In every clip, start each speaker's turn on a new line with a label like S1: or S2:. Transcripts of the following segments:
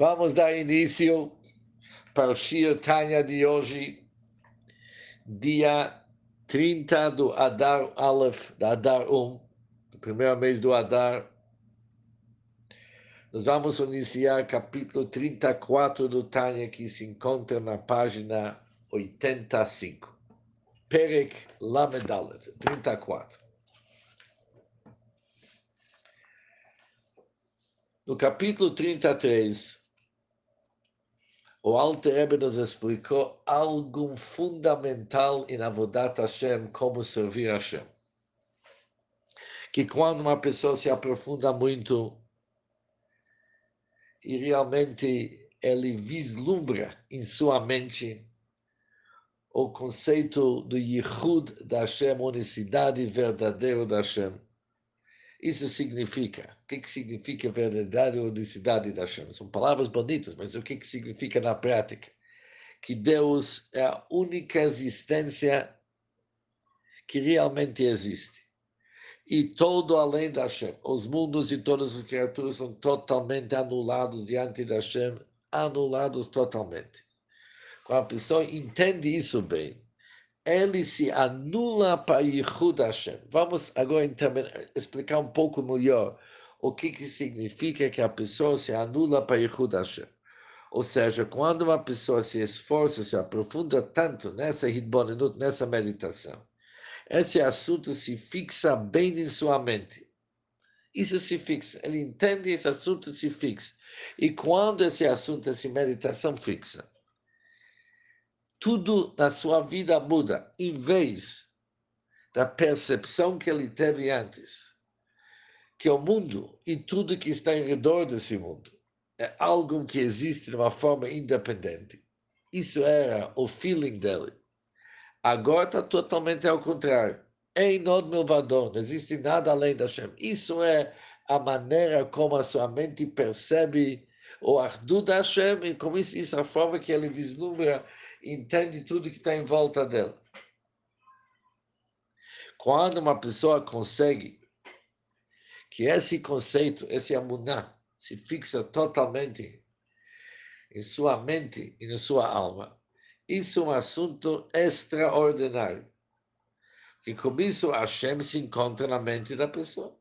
S1: Vamos dar início para o Shir Tanya de hoje, dia 30 do Adar Aleph, da Adar 1, do primeiro mês do Adar. Nós vamos iniciar capítulo 34 do Tanya, que se encontra na página 85. Perek Lamedalet, 34. No capítulo 33, o Alter Rebbe nos explicou algo fundamental em Avodat Hashem, como servir Hashem. Que quando uma pessoa se aprofunda muito e realmente ele vislumbra em sua mente o conceito do Yichud da Hashem, unicidade verdadeira da Hashem, isso significa? O que, que significa verdade ou unicidade da Hashem? São palavras bonitas, mas o que, que significa na prática? Que Deus é a única existência que realmente existe. E todo além da Hashem. Os mundos e todas as criaturas são totalmente anulados diante da Hashem, anulados totalmente. Quando a pessoa entende isso bem, ele se anula para Yehud Hashem. Vamos agora então explicar um pouco melhor o que, que significa que a pessoa se anula para Yehud Hashem. Ou seja, quando uma pessoa se esforça, se aprofunda tanto nessa Hidbonenut, nessa meditação, esse assunto se fixa bem em sua mente. Isso se fixa, ele entende esse assunto se fixa. E quando esse assunto, essa meditação fixa, tudo na sua vida muda, em vez da percepção que ele teve antes, que o mundo e tudo que está em redor desse mundo é algo que existe de uma forma independente. Isso era o feeling dele. Agora está totalmente ao contrário. É Inod Milvadon, não existe nada além da Hashem. Isso é a maneira como a sua mente percebe o Ardu da Hashem, e como isso, isso é a forma que ele vislumbra entende tudo que está em volta dela. Quando uma pessoa consegue que esse conceito, esse amuná, se fixa totalmente em sua mente e na sua alma, isso é um assunto extraordinário. Que com isso Hashem se encontra na mente da pessoa.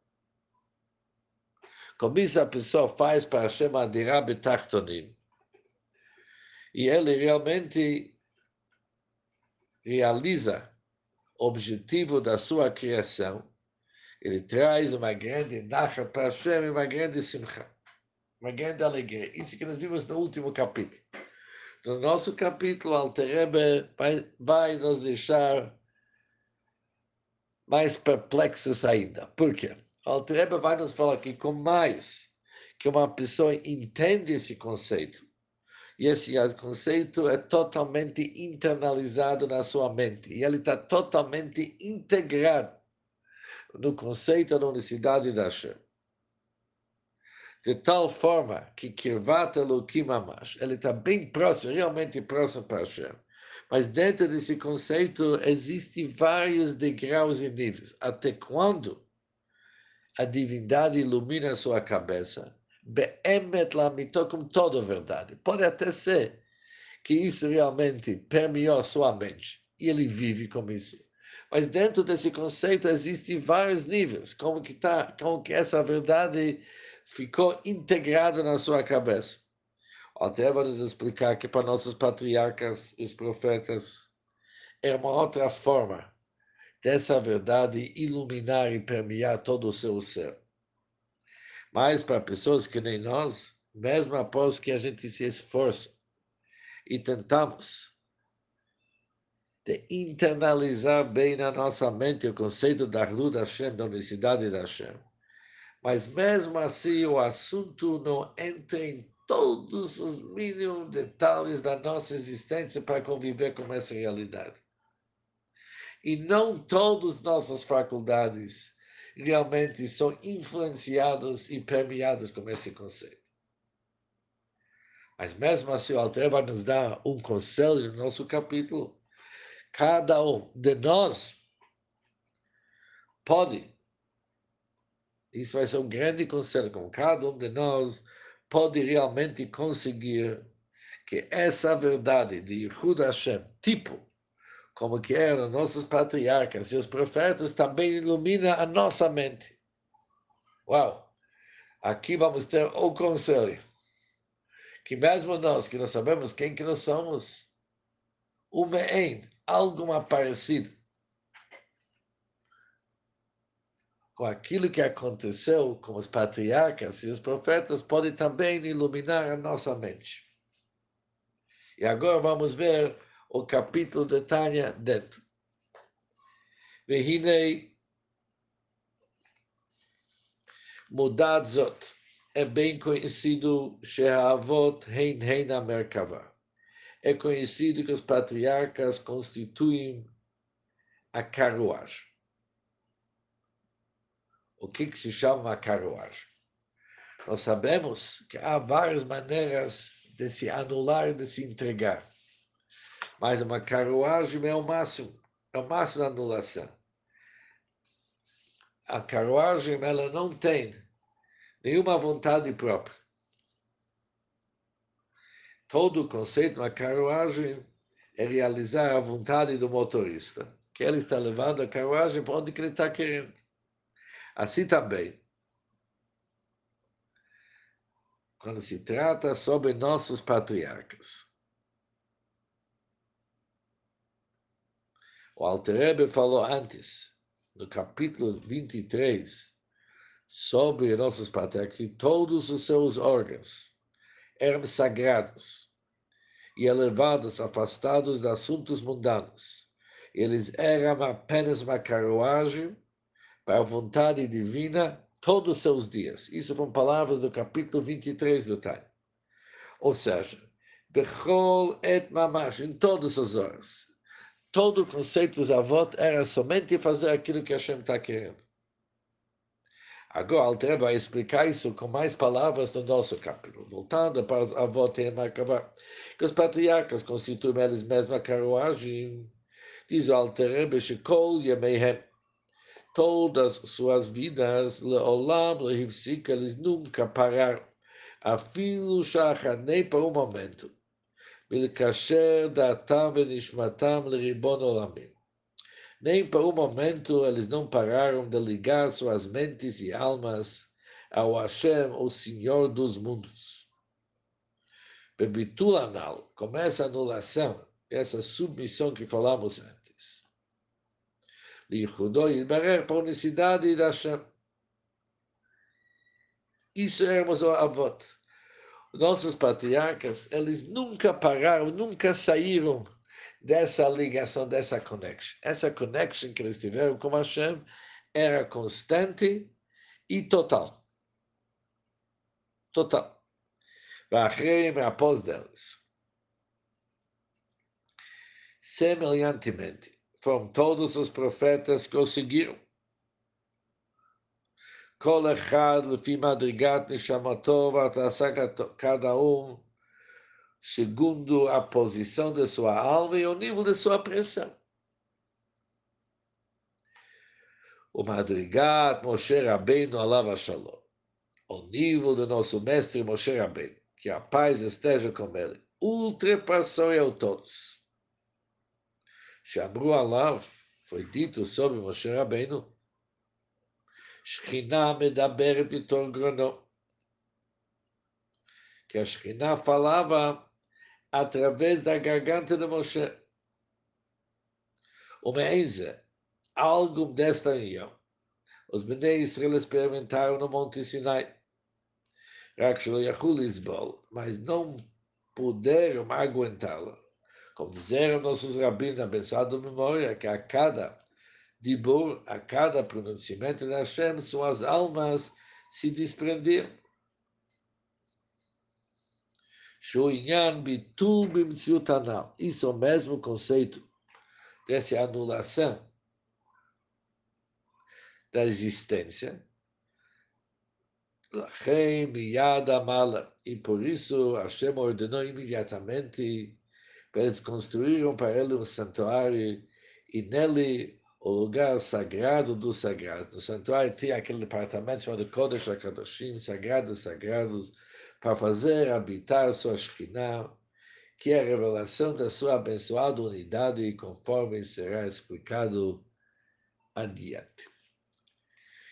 S1: Com isso a pessoa faz para Hashem adirá betachtonim e ele realmente realiza o objetivo da sua criação, ele traz uma grande nacha para e uma grande simcha, uma grande alegria. Isso que nós vimos no último capítulo. No nosso capítulo, Alterebe vai, vai nos deixar mais perplexos ainda. Por quê? Alterebe vai nos falar que com mais que uma pessoa entende esse conceito, e esse conceito é totalmente internalizado na sua mente. E ele está totalmente integrado no conceito da unicidade da Hashem. De tal forma que Kirvat Elohim Amash, ele está bem próximo, realmente próximo para Hashem. Mas dentro desse conceito existem vários degraus e níveis. Até quando a divindade ilumina a sua cabeça, Be'emet lamitou com toda a verdade. Pode até ser que isso realmente permeou sua mente e ele vive com isso. Mas dentro desse conceito existem vários níveis, como que tá, como que essa verdade ficou integrada na sua cabeça. Até vamos explicar que para nossos patriarcas, os profetas, é uma outra forma dessa verdade iluminar e permear todo o seu ser. Mas para pessoas que nem nós, mesmo após que a gente se esforça e tentamos de internalizar bem na nossa mente o conceito da luz da Hashem, da unicidade da Hashem. Mas mesmo assim o assunto não entra em todos os mínimos detalhes da nossa existência para conviver com essa realidade. E não todas nossas faculdades realmente são influenciados e permeados com esse conceito. Mas mesmo assim, o Altreba nos dá um conselho no nosso capítulo. Cada um de nós pode, isso vai ser um grande conselho, como cada um de nós pode realmente conseguir que essa verdade de Yehud Hashem, tipo, como que eram nossos patriarcas e os profetas, também ilumina a nossa mente. Uau! Aqui vamos ter o conselho, que mesmo nós que não sabemos quem que nós somos, o me'en, algo parecido com aquilo que aconteceu com os patriarcas e os profetas, pode também iluminar a nossa mente. E agora vamos ver o capítulo de Tânia dentro. Vehinei Mudad Zot é bem conhecido Shehavot Hein Hein Merkava. É conhecido que os patriarcas constituem a carruagem. O que, que se chama uma carruagem? Nós sabemos que há várias maneiras de se anular, de se entregar. Mas uma carruagem é o máximo, é o máximo da anulação. A carruagem ela não tem nenhuma vontade própria. Todo o conceito da carruagem é realizar a vontade do motorista, que ele está levando a carruagem para onde ele está querendo. Assim também, quando se trata sobre nossos patriarcas. O Alter falou antes, no capítulo 23, sobre nossos patriarcas, que todos os seus órgãos eram sagrados e elevados, afastados de assuntos mundanos. Eles eram apenas uma carruagem para a vontade divina todos os seus dias. Isso foram palavras do capítulo 23 do Tânia. Ou seja, Bechol et mamash, em todas as horas. Todo o conceito dos avós era somente fazer aquilo que Hashem está querendo. Agora, Alter vai explicar isso com mais palavras no nosso capítulo. Voltando para os avós em Merkavá, que os patriarcas constituem eles mesmos a carruagem. Diz o Alter Rebbe, Shekol Yemeihem, todas suas vidas, Leolam, Lehivsika, eles nunca pararam, afilo shachar, nem por um momento, Milkasher datam venishmatam leribon olamim. Nem por um momento eles não pararam de ligar suas mentes e almas ao Hashem, o Senhor dos mundos. Bebitul anal, começa a anulação, essa submissão que falamos antes. ליחודו יתברר por necessidade da Hashem. Isso éramos o avós. nossos patriarcas, eles nunca pararam, nunca saíram dessa ligação, dessa connection. Essa connection que eles tiveram com Hashem era constante e total. Total. Bahrein após deles. Semelhantemente, foram todos os profetas que conseguiram Kol echad lefi madrigat nishamato cada um segundo a posição de sua alma e o nível de sua pressão. O madrigat Moshe Rabbeinu alav shalom. O nível do nosso mestre Moshe Rabbeinu, que a paz esteja com ele, ultrapassou eu todos. שאמרו עליו, foi dito sobre Moshe Rabbeinu, Shekhinah medaberet itor grono. Que a Shekhinah falava através da garganta de Moshe. Uma enza, algo desta união. Os Bnei Israel experimentaram no Monte Sinai. Rakshul Yahul Isbol, mas não puderam aguentá-lo. Como disseram nossos rabinos, abençoado memória, que a cada dibur, a cada pronunciamento de Hashem, suas almas se desprenderam. Shoinyan bitul bimtziutanal. Isso é o mesmo conceito dessa anulação da existência. E por isso Hashem ordenou imediatamente eles construíram para ele um santuário e nele o lugar sagrado dos sagrados. No santuário tinha aquele departamento chamado Kodesh HaKadoshim, Sagrados Sagrados, para fazer habitar sua Shekhinah, que é a revelação da sua abençoada unidade, conforme será explicado adiante.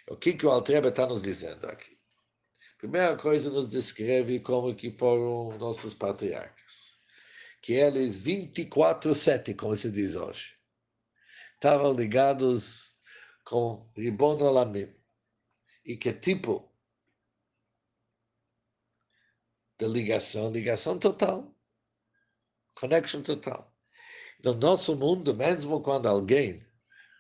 S1: O que, que o Altreba está nos dizendo aqui? Primeira coisa, nos descreve como que foram nossos patriarcas. Que eles, 24-7, como se diz hoje, estavam ligados com Ribon Olamim. E que tipo de ligação? Ligação total. Connection total. No nosso mundo, mesmo quando alguém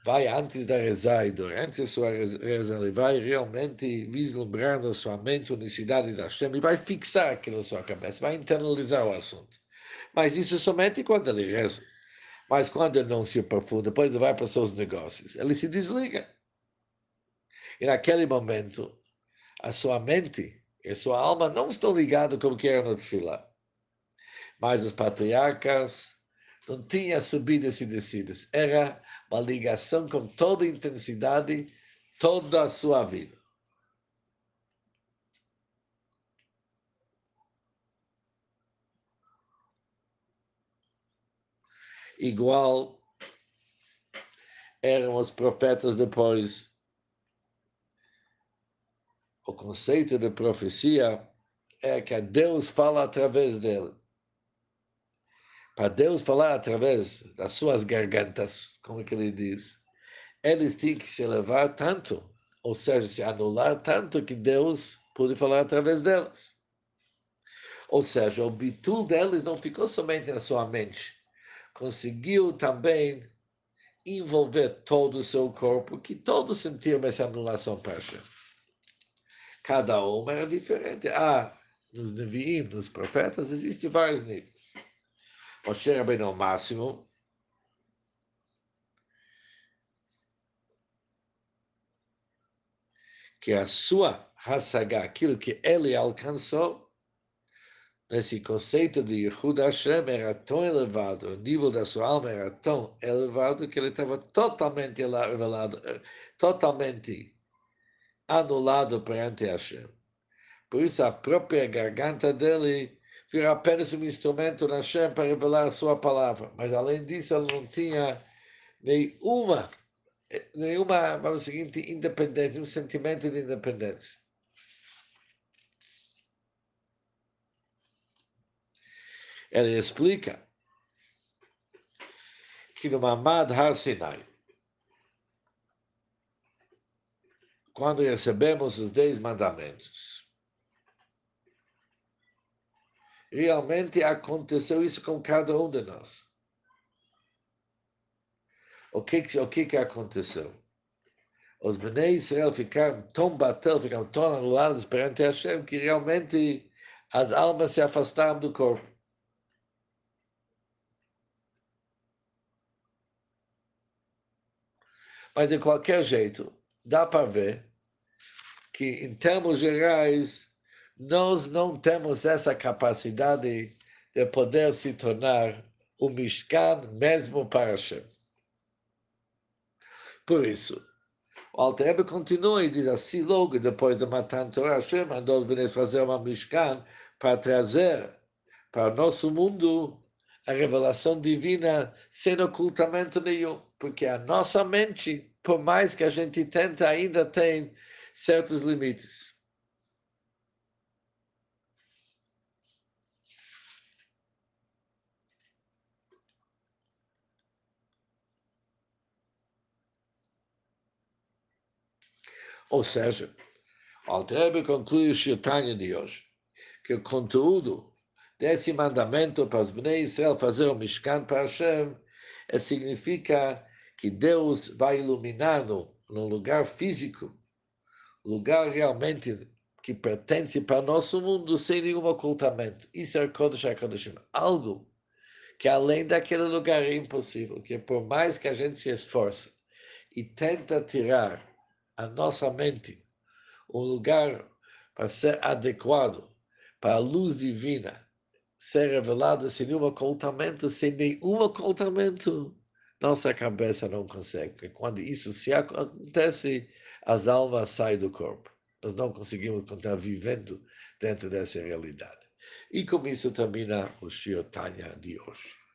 S1: vai antes da rezar e durante a sua reza, ele vai realmente vislumbrar na sua mente a unicidade da Hashem e vai fixar aquilo na sua cabeça, vai internalizar o assunto. Mas isso somente quando ele reza. Mas quando ele não se aprofunda, depois ele vai para seus negócios, ele se desliga. E naquele momento, a sua mente e a sua alma não estão ligados como que era no Tfilah. Mas os patriarcas não tinham subidas e descidas. Era uma ligação com toda intensidade, toda a sua vida. Igual eram os profetas depois. O conceito de profecia é que Deus fala através dele para Deus falar através das suas gargantas, como é que ele diz, eles tinham que se elevar tanto, ou seja, se anular tanto que Deus pôde falar através delas. Ou seja, o bitul deles não ficou somente na sua mente, conseguiu também envolver todo o seu corpo, que todos sentiam essa anulação para Cada um era diferente. Ah, nos Nevi'im, nos profetas, existem vários níveis. Moshe Rabbeinu ao máximo, que a sua Hassagá, aquilo que ele alcançou, nesse conceito de Yehud Hashem era tão elevado, o nível da sua alma era tão elevado que ele estava totalmente revelado, totalmente anulado perante Hashem. Por isso a própria garganta dele virá apenas um instrumento na Hashem para revelar a sua palavra. Mas, além disso, ele não tinha nenhuma, nenhuma vamos seguinte, independência, um sentimento de independência. Ele explica que no Mamad Har Sinai, quando recebemos os dez mandamentos, realmente aconteceu isso com cada um de nós. O que, o que, que aconteceu? Os Bnei Israel ficaram tão batel, ficaram tão anulados perante Hashem, que realmente as almas se afastaram do corpo. Mas, de qualquer jeito, dá para ver que, em termos gerais, nós não temos essa capacidade de poder se tornar um Mishkan mesmo para Hashem. Por isso, o Alter continua e diz assim, logo depois de matar Torah, Hashem mandou os fazer uma Mishkan para trazer para o nosso mundo a revelação divina sem ocultamento nenhum, porque a nossa mente, por mais que a gente tenta, ainda tem certos limites. Ou seja, Altrebe conclui o Shirtanya de hoje, que o conteúdo desse mandamento para os Bnei Israel fazer o Mishkan para Hashem é, significa que Deus vai iluminar-no num lugar físico, lugar realmente que pertence para nosso mundo sem nenhum ocultamento. Isso é Kodesh HaKodeshim. Algo que além daquele lugar é impossível, que por mais que a gente se esforce e tenta tirar a nossa mente um lugar para ser adequado para a luz divina ser revelada sem nenhum ocultamento, sem nenhum ocultamento, nossa cabeça não consegue. Quando isso se acontece, as almas saem do corpo. Nós não conseguimos continuar vivendo dentro dessa realidade. E com isso termina o Shio Tanya de hoje.